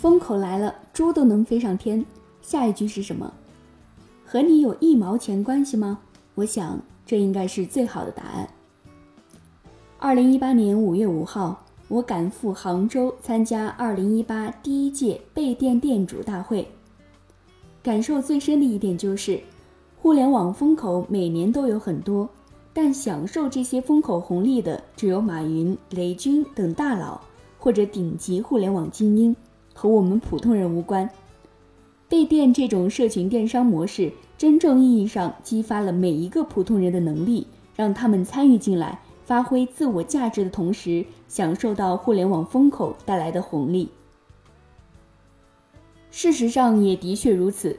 风口来了，猪都能飞上天。下一句是什么？和你有一毛钱关系吗？我想这应该是最好的答案。二零一八年五月五号，我赶赴杭州参加二零一八第一届备店店主大会。感受最深的一点就是，互联网风口每年都有很多，但享受这些风口红利的只有马云、雷军等大佬或者顶级互联网精英。和我们普通人无关。备店这种社群电商模式，真正意义上激发了每一个普通人的能力，让他们参与进来，发挥自我价值的同时，享受到互联网风口带来的红利。事实上也的确如此。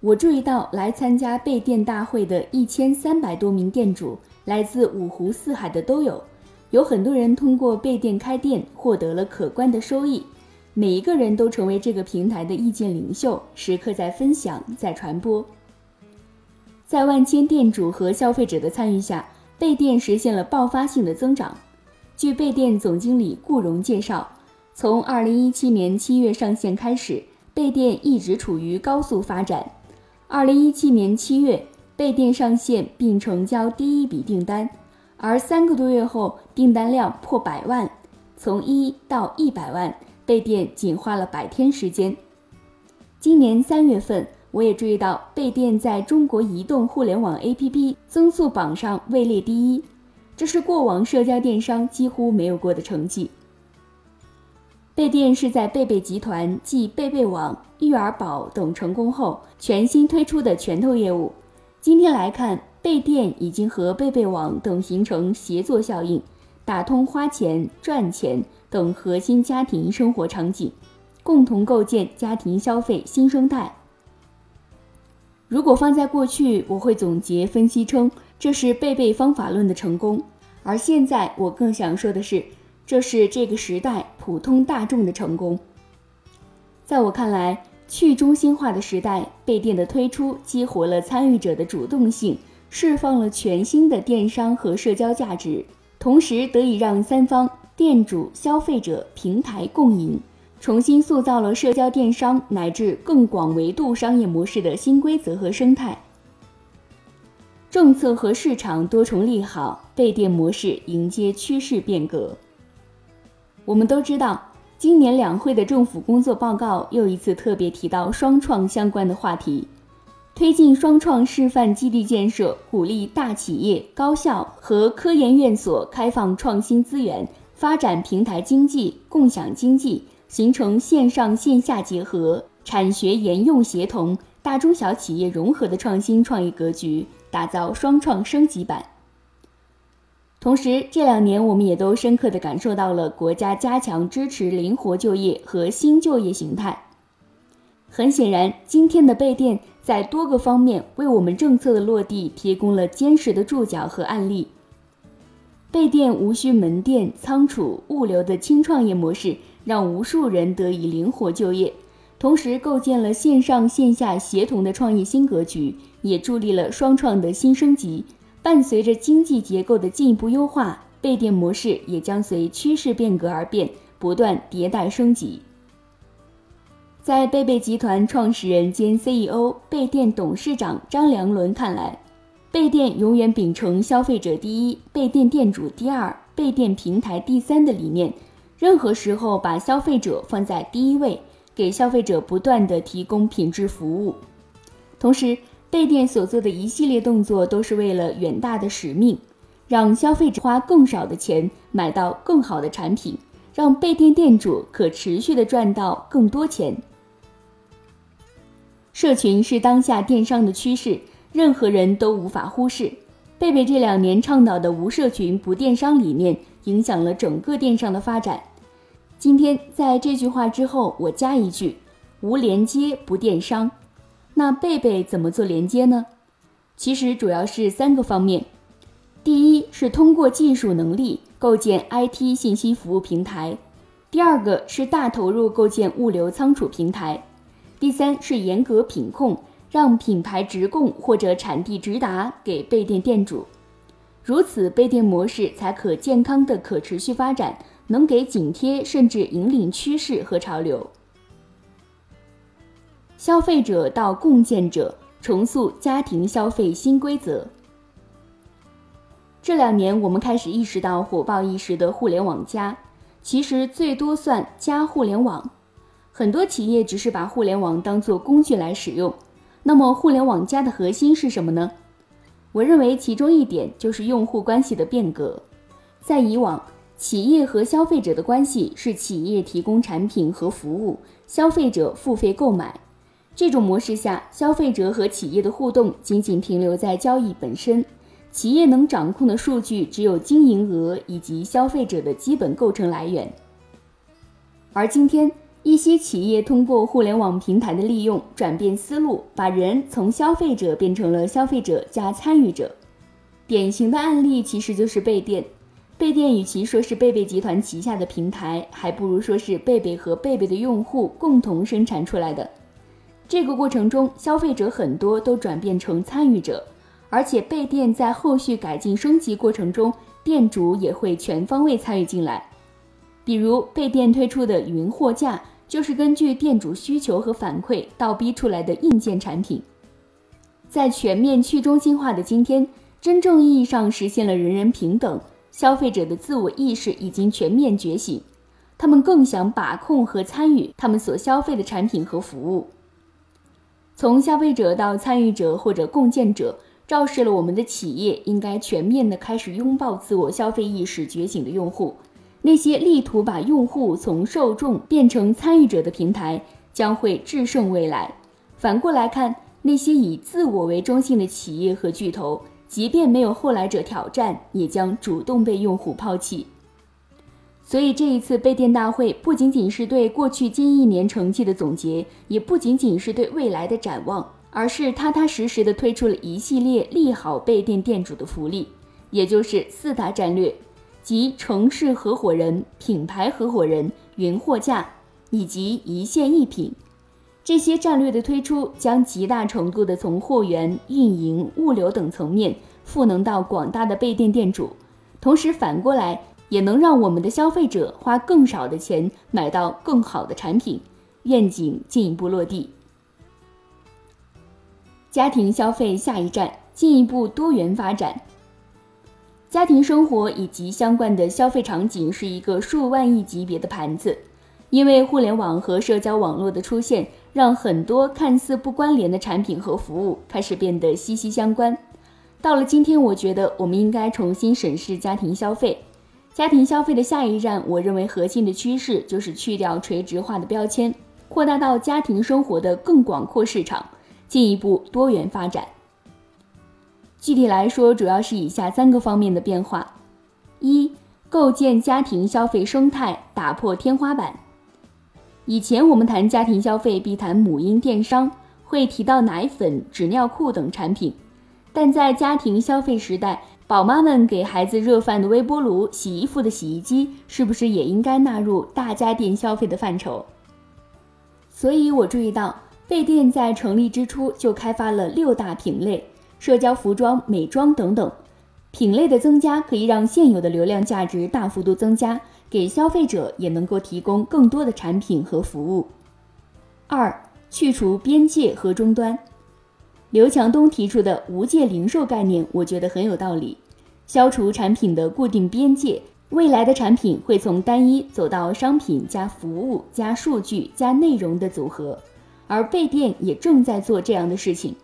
我注意到来参加备店大会的一千三百多名店主，来自五湖四海的都有，有很多人通过备店开店获得了可观的收益。每一个人都成为这个平台的意见领袖，时刻在分享、在传播。在万千店主和消费者的参与下，备店实现了爆发性的增长。据备店总经理顾荣介绍，从2017年7月上线开始，备店一直处于高速发展。2017年7月，备店上线并成交第一笔订单，而三个多月后，订单量破百万，从一到一百万。备店仅花了百天时间。今年三月份，我也注意到备店在中国移动互联网 APP 增速榜上位列第一，这是过往社交电商几乎没有过的成绩。贝店是在贝贝集团继贝贝网、育儿宝等成功后，全新推出的拳头业务。今天来看，贝店已经和贝贝网等形成协作效应，打通花钱、赚钱。等核心家庭生活场景，共同构建家庭消费新生态。如果放在过去，我会总结分析称，这是贝贝方法论的成功；而现在，我更想说的是，这是这个时代普通大众的成功。在我看来，去中心化的时代，贝店的推出激活了参与者的主动性，释放了全新的电商和社交价值，同时得以让三方。店主、消费者、平台共赢，重新塑造了社交电商乃至更广维度商业模式的新规则和生态。政策和市场多重利好，备电模式迎接趋势变革。我们都知道，今年两会的政府工作报告又一次特别提到双创相关的话题，推进双创示范基地建设，鼓励大企业、高校和科研院所开放创新资源。发展平台经济、共享经济，形成线上线下结合、产学研用协同、大中小企业融合的创新创意格局，打造双创升级版。同时，这两年我们也都深刻地感受到了国家加强支持灵活就业和新就业形态。很显然，今天的备店在多个方面为我们政策的落地提供了坚实的注脚和案例。备电无需门店、仓储、物流的轻创业模式，让无数人得以灵活就业，同时构建了线上线下协同的创业新格局，也助力了双创的新升级。伴随着经济结构的进一步优化，备电模式也将随趋势变革而变，不断迭代升级。在贝贝集团创始人兼 CEO、贝店董事长张良伦看来。贝店永远秉承消费者第一、贝店店主第二、贝店平台第三的理念，任何时候把消费者放在第一位，给消费者不断的提供品质服务。同时，贝店所做的一系列动作都是为了远大的使命，让消费者花更少的钱买到更好的产品，让贝店店主可持续的赚到更多钱。社群是当下电商的趋势。任何人都无法忽视，贝贝这两年倡导的无社群不电商理念，影响了整个电商的发展。今天在这句话之后，我加一句：无连接不电商。那贝贝怎么做连接呢？其实主要是三个方面：第一是通过技术能力构建 IT 信息服务平台；第二个是大投入构建物流仓储平台；第三是严格品控。让品牌直供或者产地直达给备店店主，如此备店模式才可健康的可持续发展，能给紧贴甚至引领趋势和潮流。消费者到共建者，重塑家庭消费新规则。这两年，我们开始意识到火爆一时的互联网加，其实最多算加互联网。很多企业只是把互联网当作工具来使用。那么，互联网加的核心是什么呢？我认为其中一点就是用户关系的变革。在以往，企业和消费者的关系是企业提供产品和服务，消费者付费购买。这种模式下，消费者和企业的互动仅仅停留在交易本身，企业能掌控的数据只有经营额以及消费者的基本构成来源。而今天，一些企业通过互联网平台的利用，转变思路，把人从消费者变成了消费者加参与者。典型的案例其实就是贝店。贝店与其说是贝贝集团旗下的平台，还不如说是贝贝和贝贝的用户共同生产出来的。这个过程中，消费者很多都转变成参与者，而且贝店在后续改进升级过程中，店主也会全方位参与进来。比如贝店推出的云货架。就是根据店主需求和反馈倒逼出来的硬件产品，在全面去中心化的今天，真正意义上实现了人人平等，消费者的自我意识已经全面觉醒，他们更想把控和参与他们所消费的产品和服务。从消费者到参与者或者共建者，昭示了我们的企业应该全面的开始拥抱自我消费意识觉醒的用户。那些力图把用户从受众变成参与者的平台将会制胜未来。反过来看，那些以自我为中心的企业和巨头，即便没有后来者挑战，也将主动被用户抛弃。所以，这一次备电大会不仅仅是对过去近一年成绩的总结，也不仅仅是对未来的展望，而是踏踏实实的推出了一系列利好备电店主的福利，也就是四大战略。及城市合伙人、品牌合伙人、云货架以及一线一品，这些战略的推出将极大程度的从货源、运营、物流等层面赋能到广大的备店店主，同时反过来也能让我们的消费者花更少的钱买到更好的产品，愿景进一步落地。家庭消费下一站，进一步多元发展。家庭生活以及相关的消费场景是一个数万亿级别的盘子，因为互联网和社交网络的出现，让很多看似不关联的产品和服务开始变得息息相关。到了今天，我觉得我们应该重新审视家庭消费。家庭消费的下一站，我认为核心的趋势就是去掉垂直化的标签，扩大到家庭生活的更广阔市场，进一步多元发展。具体来说，主要是以下三个方面的变化：一、构建家庭消费生态，打破天花板。以前我们谈家庭消费必谈母婴电商，会提到奶粉、纸尿裤等产品，但在家庭消费时代，宝妈们给孩子热饭的微波炉、洗衣服的洗衣机，是不是也应该纳入大家电消费的范畴？所以我注意到，贝店在成立之初就开发了六大品类。社交服装、美妆等等品类的增加，可以让现有的流量价值大幅度增加，给消费者也能够提供更多的产品和服务。二、去除边界和终端。刘强东提出的无界零售概念，我觉得很有道理。消除产品的固定边界，未来的产品会从单一走到商品加服务加数据加内容的组合，而贝店也正在做这样的事情。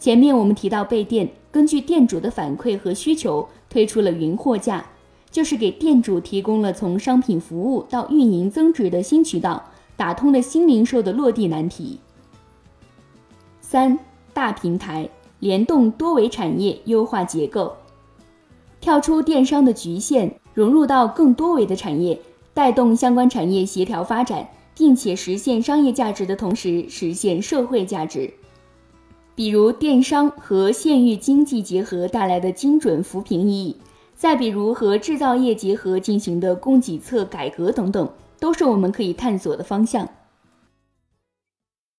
前面我们提到，备店根据店主的反馈和需求推出了云货架，就是给店主提供了从商品服务到运营增值的新渠道，打通了新零售的落地难题。三大平台联动多维产业，优化结构，跳出电商的局限，融入到更多维的产业，带动相关产业协调发展，并且实现商业价值的同时实现社会价值。比如电商和县域经济结合带来的精准扶贫意义，再比如和制造业结合进行的供给侧改革等等，都是我们可以探索的方向。